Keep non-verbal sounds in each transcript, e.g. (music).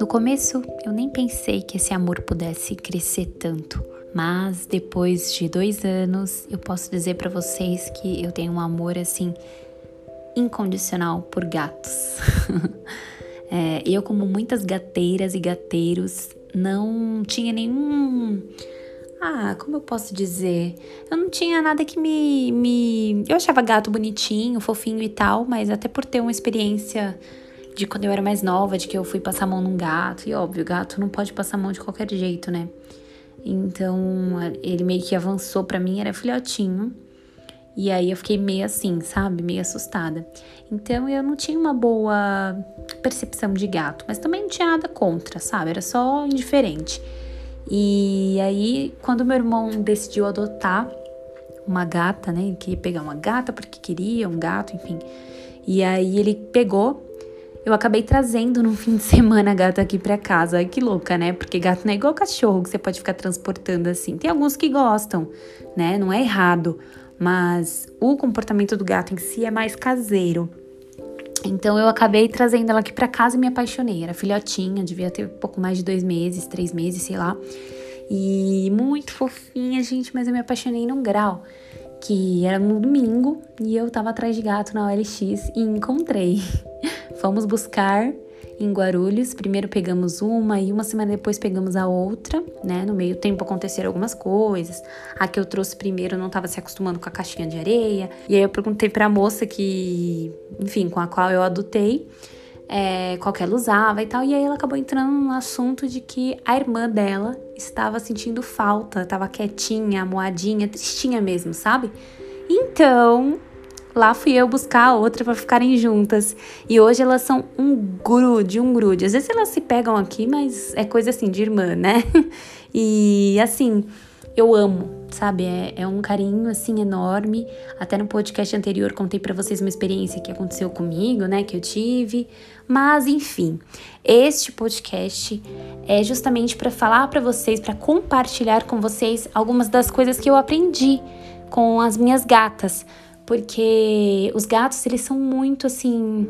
No começo, eu nem pensei que esse amor pudesse crescer tanto, mas depois de dois anos, eu posso dizer para vocês que eu tenho um amor assim incondicional por gatos. (laughs) é, eu, como muitas gateiras e gateiros, não tinha nenhum. Ah, como eu posso dizer? Eu não tinha nada que me, me. Eu achava gato bonitinho, fofinho e tal, mas até por ter uma experiência de quando eu era mais nova, de que eu fui passar a mão num gato. E óbvio, gato não pode passar a mão de qualquer jeito, né? Então ele meio que avançou para mim, era filhotinho. E aí eu fiquei meio assim, sabe? Meio assustada. Então eu não tinha uma boa percepção de gato, mas também não tinha nada contra, sabe? Era só indiferente. E aí, quando meu irmão decidiu adotar uma gata, né? Ele queria pegar uma gata porque queria um gato, enfim. E aí ele pegou eu acabei trazendo no (laughs) fim de semana a gata aqui para casa. Ai, que louca, né? Porque gato não é igual cachorro que você pode ficar transportando assim. Tem alguns que gostam, né? Não é errado, mas o comportamento do gato em si é mais caseiro. Então eu acabei trazendo ela aqui para casa e me apaixonei. Era filhotinha, devia ter pouco mais de dois meses, três meses, sei lá. E muito fofinha, gente, mas eu me apaixonei num grau que era no domingo e eu tava atrás de gato na OLX e encontrei. (laughs) Fomos buscar em Guarulhos. Primeiro pegamos uma e uma semana depois pegamos a outra, né? No meio tempo aconteceram algumas coisas. A que eu trouxe primeiro não estava se acostumando com a caixinha de areia. E aí eu perguntei para a moça que, enfim, com a qual eu adotei, é, qual que ela usava e tal. E aí ela acabou entrando no assunto de que a irmã dela estava sentindo falta, estava quietinha, moadinha, tristinha mesmo, sabe? Então, lá fui eu buscar a outra para ficarem juntas. E hoje elas são um grude, um grude. Às vezes elas se pegam aqui, mas é coisa assim de irmã, né? (laughs) E assim, eu amo, sabe? É, é, um carinho assim enorme. Até no podcast anterior contei para vocês uma experiência que aconteceu comigo, né? Que eu tive. Mas enfim, este podcast é justamente para falar para vocês, para compartilhar com vocês algumas das coisas que eu aprendi com as minhas gatas, porque os gatos eles são muito assim,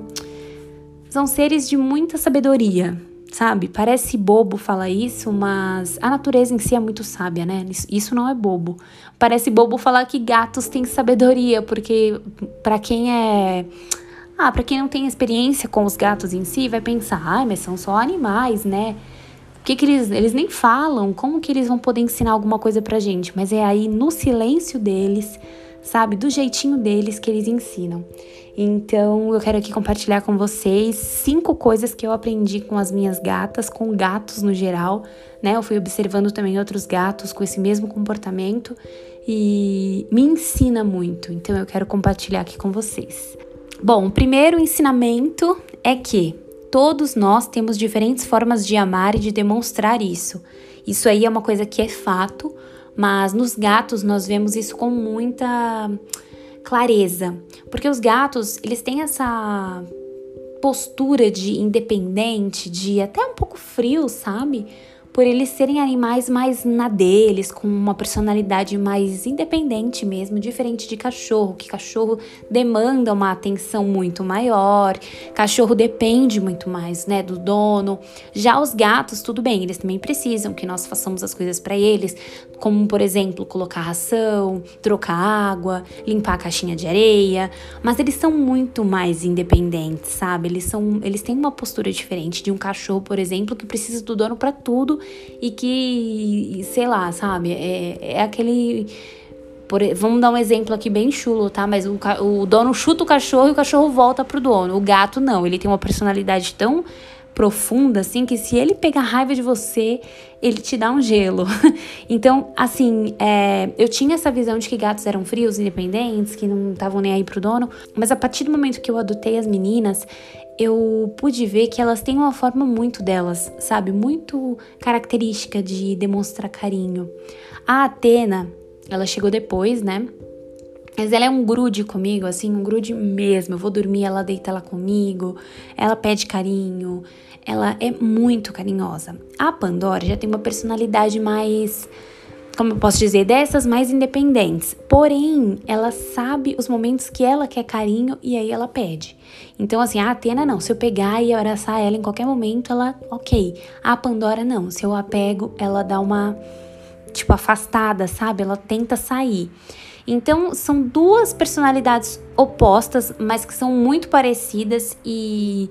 são seres de muita sabedoria sabe? Parece bobo falar isso, mas a natureza em si é muito sábia, né? Isso não é bobo. Parece bobo falar que gatos têm sabedoria, porque para quem é ah, para quem não tem experiência com os gatos em si, vai pensar: "Ah, mas são só animais, né?" O que, que eles, eles nem falam? Como que eles vão poder ensinar alguma coisa pra gente? Mas é aí no silêncio deles, sabe? Do jeitinho deles que eles ensinam. Então, eu quero aqui compartilhar com vocês cinco coisas que eu aprendi com as minhas gatas, com gatos no geral, né? Eu fui observando também outros gatos com esse mesmo comportamento e me ensina muito. Então, eu quero compartilhar aqui com vocês. Bom, o primeiro ensinamento é que todos nós temos diferentes formas de amar e de demonstrar isso. Isso aí é uma coisa que é fato, mas nos gatos nós vemos isso com muita clareza, porque os gatos, eles têm essa postura de independente, de até um pouco frio, sabe? Por eles serem animais mais na deles, com uma personalidade mais independente mesmo, diferente de cachorro, que cachorro demanda uma atenção muito maior, cachorro depende muito mais, né, do dono. Já os gatos, tudo bem, eles também precisam que nós façamos as coisas para eles, como por exemplo, colocar ração, trocar água, limpar a caixinha de areia, mas eles são muito mais independentes, sabe? Eles são, eles têm uma postura diferente de um cachorro, por exemplo, que precisa do dono para tudo e que, sei lá, sabe? É, é aquele. Por, vamos dar um exemplo aqui bem chulo, tá? Mas o, o dono chuta o cachorro e o cachorro volta pro dono. O gato não, ele tem uma personalidade tão profunda assim que se ele pegar raiva de você, ele te dá um gelo. (laughs) então, assim, é, eu tinha essa visão de que gatos eram frios, independentes, que não estavam nem aí pro dono, mas a partir do momento que eu adotei as meninas, eu pude ver que elas têm uma forma muito delas, sabe? Muito característica de demonstrar carinho. A Atena, ela chegou depois, né? Mas ela é um grude comigo, assim, um grude mesmo. Eu vou dormir, ela deita lá comigo, ela pede carinho, ela é muito carinhosa. A Pandora já tem uma personalidade mais como eu posso dizer, dessas mais independentes. Porém, ela sabe os momentos que ela quer carinho e aí ela pede. Então, assim, a Atena não. Se eu pegar e abraçar ela em qualquer momento, ela, ok. A Pandora não. Se eu a pego, ela dá uma, tipo, afastada, sabe? Ela tenta sair. Então, são duas personalidades opostas, mas que são muito parecidas e,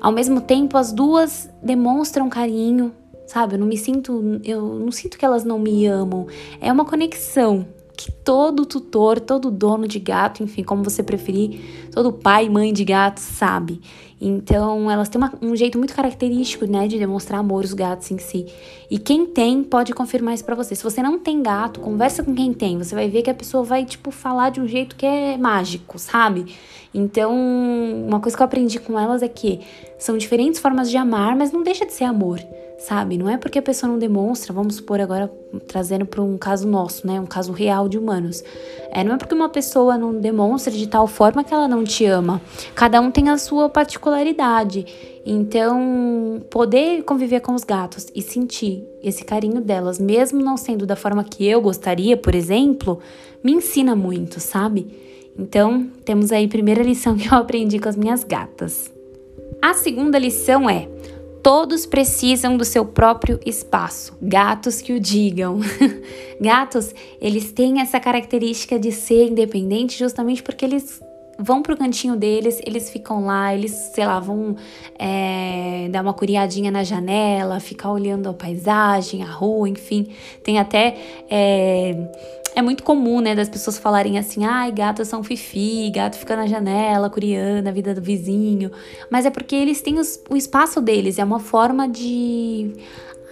ao mesmo tempo, as duas demonstram carinho, sabe? Eu não me sinto, eu não sinto que elas não me amam. É uma conexão que todo tutor, todo dono de gato, enfim, como você preferir, todo pai mãe de gato sabe. Então, elas têm uma, um jeito muito característico, né, de demonstrar amor os gatos em si. E quem tem pode confirmar isso para você. Se você não tem gato, conversa com quem tem. Você vai ver que a pessoa vai, tipo, falar de um jeito que é mágico, sabe? Então, uma coisa que eu aprendi com elas é que são diferentes formas de amar, mas não deixa de ser amor sabe? Não é porque a pessoa não demonstra, vamos supor agora trazendo para um caso nosso, né? Um caso real de humanos. É, não é porque uma pessoa não demonstra de tal forma que ela não te ama. Cada um tem a sua particularidade. Então, poder conviver com os gatos e sentir esse carinho delas, mesmo não sendo da forma que eu gostaria, por exemplo, me ensina muito, sabe? Então, temos aí a primeira lição que eu aprendi com as minhas gatas. A segunda lição é: Todos precisam do seu próprio espaço. Gatos que o digam. (laughs) Gatos, eles têm essa característica de ser independente justamente porque eles vão pro cantinho deles, eles ficam lá, eles, sei lá, vão é, dar uma curiadinha na janela, ficar olhando a paisagem, a rua, enfim. Tem até é, é muito comum, né, das pessoas falarem assim: ai, gatos são fifi, gato fica na janela, curiando a vida do vizinho. Mas é porque eles têm os, o espaço deles, é uma forma de.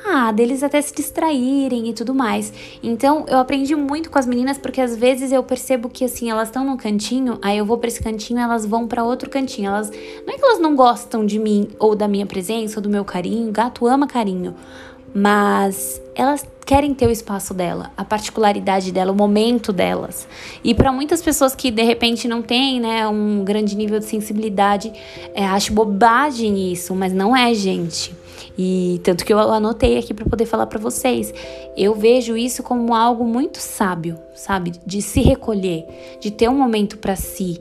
Ah, deles até se distraírem e tudo mais. Então, eu aprendi muito com as meninas porque às vezes eu percebo que assim, elas estão num cantinho, aí eu vou para esse cantinho, elas vão para outro cantinho. Elas não é que elas não gostam de mim ou da minha presença ou do meu carinho, gato ama carinho, mas elas querem ter o espaço dela, a particularidade dela, o momento delas. E para muitas pessoas que de repente não têm, né, um grande nível de sensibilidade, é, acho bobagem isso, mas não é, gente. E tanto que eu anotei aqui para poder falar para vocês. Eu vejo isso como algo muito sábio, sabe? De se recolher, de ter um momento para si.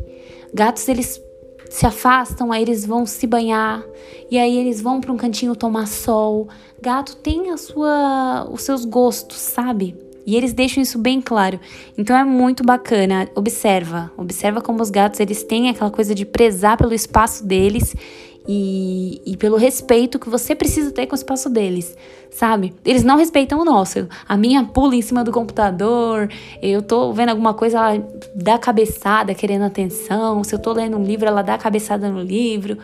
Gatos eles se afastam, aí eles vão se banhar e aí eles vão para um cantinho tomar sol. Gato tem a sua, os seus gostos, sabe? E eles deixam isso bem claro. Então é muito bacana. Observa, observa como os gatos eles têm aquela coisa de prezar pelo espaço deles e, e, pelo respeito que você precisa ter com o espaço deles, sabe? Eles não respeitam o nosso. A minha pula em cima do computador, eu tô vendo alguma coisa, ela dá cabeçada querendo atenção. Se eu tô lendo um livro, ela dá cabeçada no livro.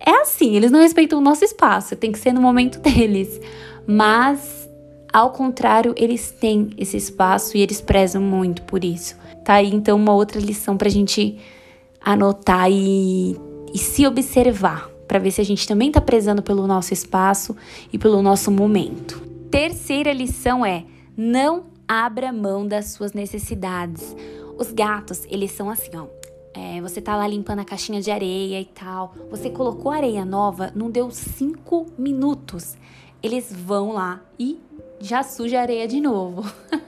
É assim, eles não respeitam o nosso espaço, tem que ser no momento deles. Mas, ao contrário, eles têm esse espaço e eles prezam muito por isso. Tá aí então uma outra lição pra gente anotar e, e se observar para ver se a gente também está prezando pelo nosso espaço e pelo nosso momento. Terceira lição é: não abra mão das suas necessidades. Os gatos, eles são assim, ó. É, você tá lá limpando a caixinha de areia e tal. Você colocou areia nova, não deu cinco minutos. Eles vão lá e já suja a areia de novo. (laughs)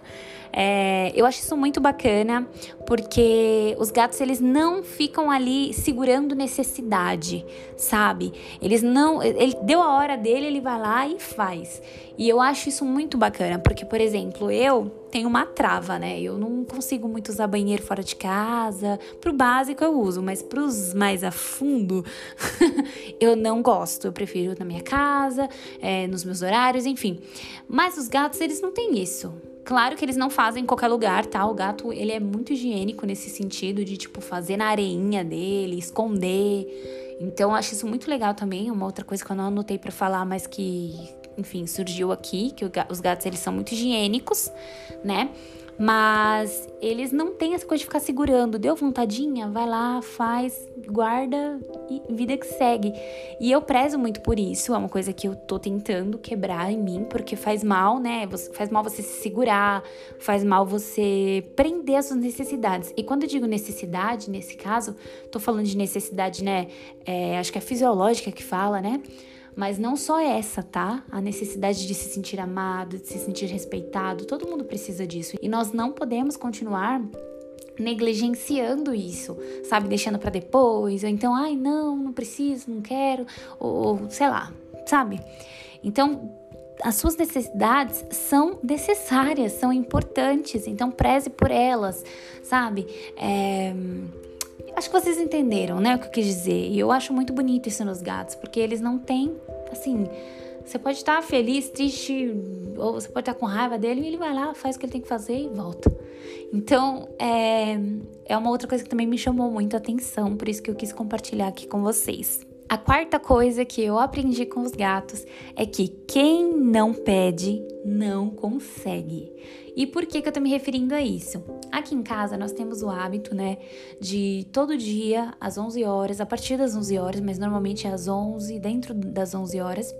É, eu acho isso muito bacana, porque os gatos eles não ficam ali segurando necessidade, sabe? Eles não, ele deu a hora dele, ele vai lá e faz. E eu acho isso muito bacana, porque por exemplo, eu tenho uma trava, né? Eu não consigo muito usar banheiro fora de casa. Pro básico eu uso, mas pros mais a fundo (laughs) eu não gosto. Eu prefiro na minha casa, é, nos meus horários, enfim. Mas os gatos eles não têm isso. Claro que eles não fazem em qualquer lugar, tá? O gato, ele é muito higiênico nesse sentido de, tipo, fazer na areinha dele, esconder. Então, eu acho isso muito legal também. Uma outra coisa que eu não anotei para falar, mas que, enfim, surgiu aqui, que os gatos, eles são muito higiênicos, né? Mas eles não têm essa coisa de ficar segurando. Deu vontadinha? Vai lá, faz, guarda e vida que segue. E eu prezo muito por isso. É uma coisa que eu tô tentando quebrar em mim, porque faz mal, né? Faz mal você se segurar, faz mal você prender as suas necessidades. E quando eu digo necessidade, nesse caso, tô falando de necessidade, né? É, acho que é fisiológica que fala, né? Mas não só essa, tá? A necessidade de se sentir amado, de se sentir respeitado, todo mundo precisa disso. E nós não podemos continuar negligenciando isso, sabe? Deixando para depois, ou então, ai, não, não preciso, não quero, ou, ou sei lá, sabe? Então, as suas necessidades são necessárias, são importantes, então preze por elas, sabe? É... Acho que vocês entenderam, né, o que eu quis dizer. E eu acho muito bonito isso nos gatos, porque eles não têm, assim, você pode estar feliz, triste, ou você pode estar com raiva dele e ele vai lá, faz o que ele tem que fazer e volta. Então, é, é uma outra coisa que também me chamou muito a atenção, por isso que eu quis compartilhar aqui com vocês. A quarta coisa que eu aprendi com os gatos é que quem não pede não consegue. E por que, que eu tô me referindo a isso? Aqui em casa nós temos o hábito, né, de todo dia às 11 horas, a partir das 11 horas, mas normalmente é às 11, dentro das 11 horas,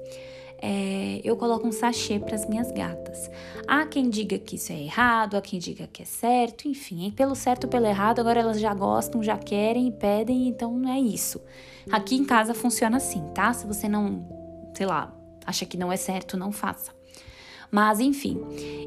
é, eu coloco um sachê para as minhas gatas. Há quem diga que isso é errado, há quem diga que é certo, enfim, pelo certo pelo errado, agora elas já gostam, já querem e pedem, então não é isso. Aqui em casa funciona assim, tá? Se você não, sei lá, acha que não é certo, não faça. Mas enfim,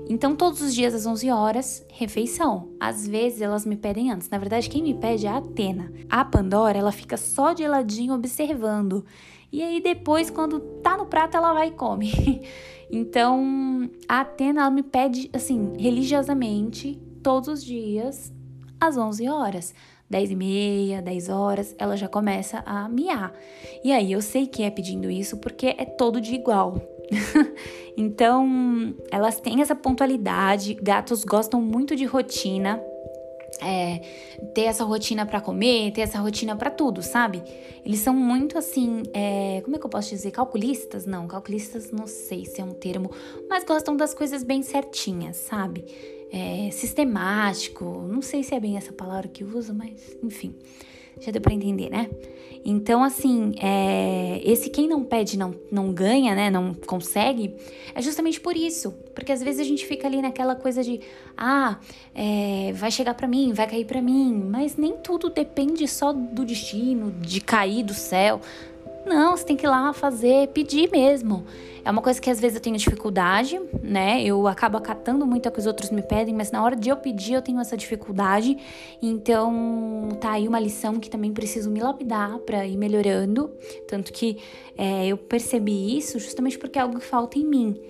então todos os dias às 11 horas, refeição. Às vezes elas me pedem antes. Na verdade, quem me pede é a Atena. A Pandora, ela fica só de ladinho observando. E aí depois, quando tá no prato, ela vai e come. (laughs) então, a Atena, ela me pede, assim, religiosamente, todos os dias, às 11 horas. 10 e meia, 10 horas, ela já começa a miar. E aí eu sei que é pedindo isso porque é todo de igual. (laughs) então, elas têm essa pontualidade, gatos gostam muito de rotina é, ter essa rotina para comer, ter essa rotina para tudo, sabe? Eles são muito assim, é, como é que eu posso dizer? Calculistas? Não, calculistas não sei se é um termo, mas gostam das coisas bem certinhas, sabe? É, sistemático, não sei se é bem essa palavra que uso, mas enfim já deu para entender, né? Então, assim, é, esse quem não pede não, não ganha, né? Não consegue, é justamente por isso. Porque às vezes a gente fica ali naquela coisa de, ah, é, vai chegar para mim, vai cair para mim. Mas nem tudo depende só do destino, de cair do céu. Não, você tem que ir lá fazer, pedir mesmo. É uma coisa que às vezes eu tenho dificuldade, né? Eu acabo acatando muito o que os outros me pedem, mas na hora de eu pedir eu tenho essa dificuldade. Então, tá aí uma lição que também preciso me lapidar para ir melhorando. Tanto que é, eu percebi isso justamente porque é algo que falta em mim.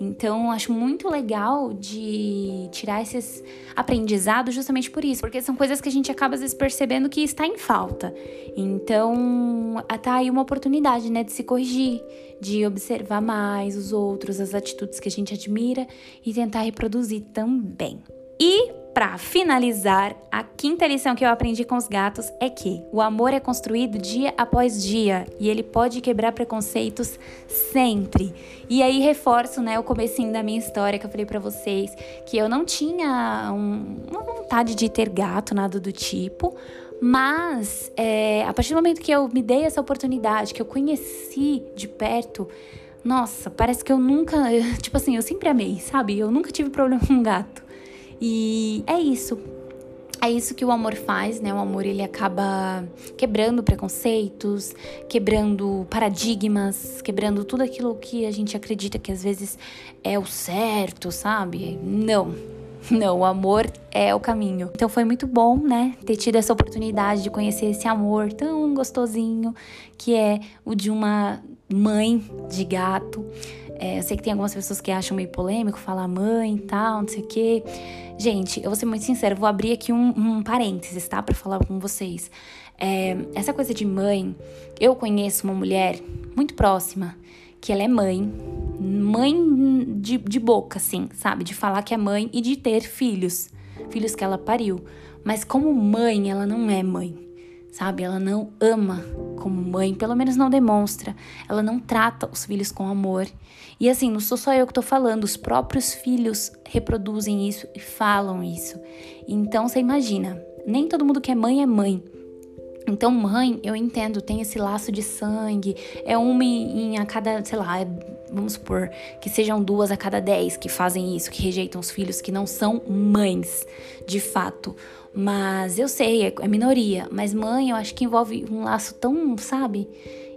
Então, acho muito legal de tirar esses aprendizados justamente por isso, porque são coisas que a gente acaba às vezes percebendo que está em falta. Então, tá aí uma oportunidade, né, de se corrigir, de observar mais os outros, as atitudes que a gente admira e tentar reproduzir também. E para finalizar, a quinta lição que eu aprendi com os gatos é que o amor é construído dia após dia e ele pode quebrar preconceitos sempre. E aí reforço, né, o comecinho da minha história que eu falei para vocês, que eu não tinha um, uma vontade de ter gato, nada do tipo, mas é, a partir do momento que eu me dei essa oportunidade, que eu conheci de perto, nossa, parece que eu nunca, (laughs) tipo assim, eu sempre amei, sabe? Eu nunca tive problema com gato. E é isso. É isso que o amor faz, né? O amor ele acaba quebrando preconceitos, quebrando paradigmas, quebrando tudo aquilo que a gente acredita que às vezes é o certo, sabe? Não. (laughs) Não, o amor é o caminho. Então foi muito bom, né, ter tido essa oportunidade de conhecer esse amor tão gostosinho que é o de uma mãe de gato. É, eu sei que tem algumas pessoas que acham meio polêmico falar mãe e tal, não sei o quê. Gente, eu vou ser muito sincera, vou abrir aqui um, um parênteses, tá? Pra falar com vocês. É, essa coisa de mãe, eu conheço uma mulher muito próxima que ela é mãe, mãe de, de boca, assim, sabe? De falar que é mãe e de ter filhos, filhos que ela pariu. Mas como mãe, ela não é mãe sabe? Ela não ama como mãe, pelo menos não demonstra. Ela não trata os filhos com amor. E assim, não sou só eu que tô falando, os próprios filhos reproduzem isso e falam isso. Então você imagina, nem todo mundo que é mãe é mãe. Então, mãe, eu entendo, tem esse laço de sangue, é uma em a cada, sei lá, é, vamos supor que sejam duas a cada dez que fazem isso, que rejeitam os filhos que não são mães, de fato. Mas eu sei, é, é minoria. Mas mãe, eu acho que envolve um laço tão, sabe?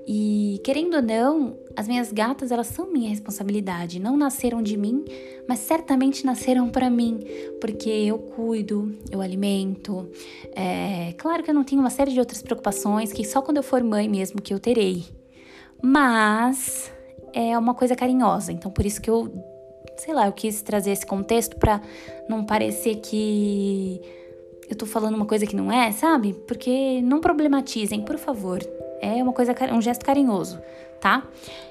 E querendo ou não, as minhas gatas, elas são minha responsabilidade. Não nasceram de mim, mas certamente nasceram para mim, porque eu cuido, eu alimento. É, claro que eu não tenho uma série de outras preocupações que só quando eu for mãe mesmo que eu terei. Mas é uma coisa carinhosa, então por isso que eu, sei lá, eu quis trazer esse contexto para não parecer que eu tô falando uma coisa que não é, sabe? Porque não problematizem, por favor. É uma coisa, um gesto carinhoso, tá?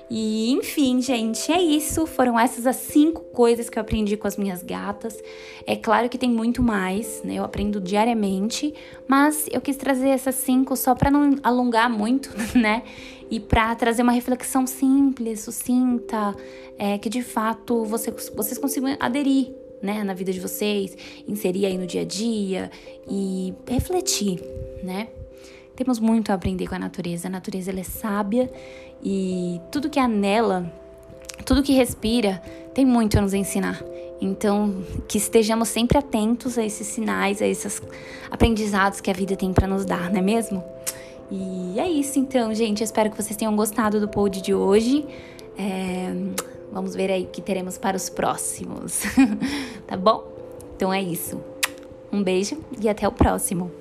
E enfim, gente, é isso. Foram essas as cinco coisas que eu aprendi com as minhas gatas. É claro que tem muito mais, né? Eu aprendo diariamente, mas eu quis trazer essas cinco só para não alongar muito, (laughs) né? E para trazer uma reflexão simples, sucinta, é, que de fato você, vocês consigam aderir né, na vida de vocês, inserir aí no dia a dia e refletir, né? Temos muito a aprender com a natureza. A natureza ela é sábia e tudo que há nela, tudo que respira, tem muito a nos ensinar. Então, que estejamos sempre atentos a esses sinais, a esses aprendizados que a vida tem para nos dar, não é mesmo? E é isso então, gente. Espero que vocês tenham gostado do pod de hoje. É... Vamos ver aí o que teremos para os próximos. (laughs) tá bom? Então é isso. Um beijo e até o próximo.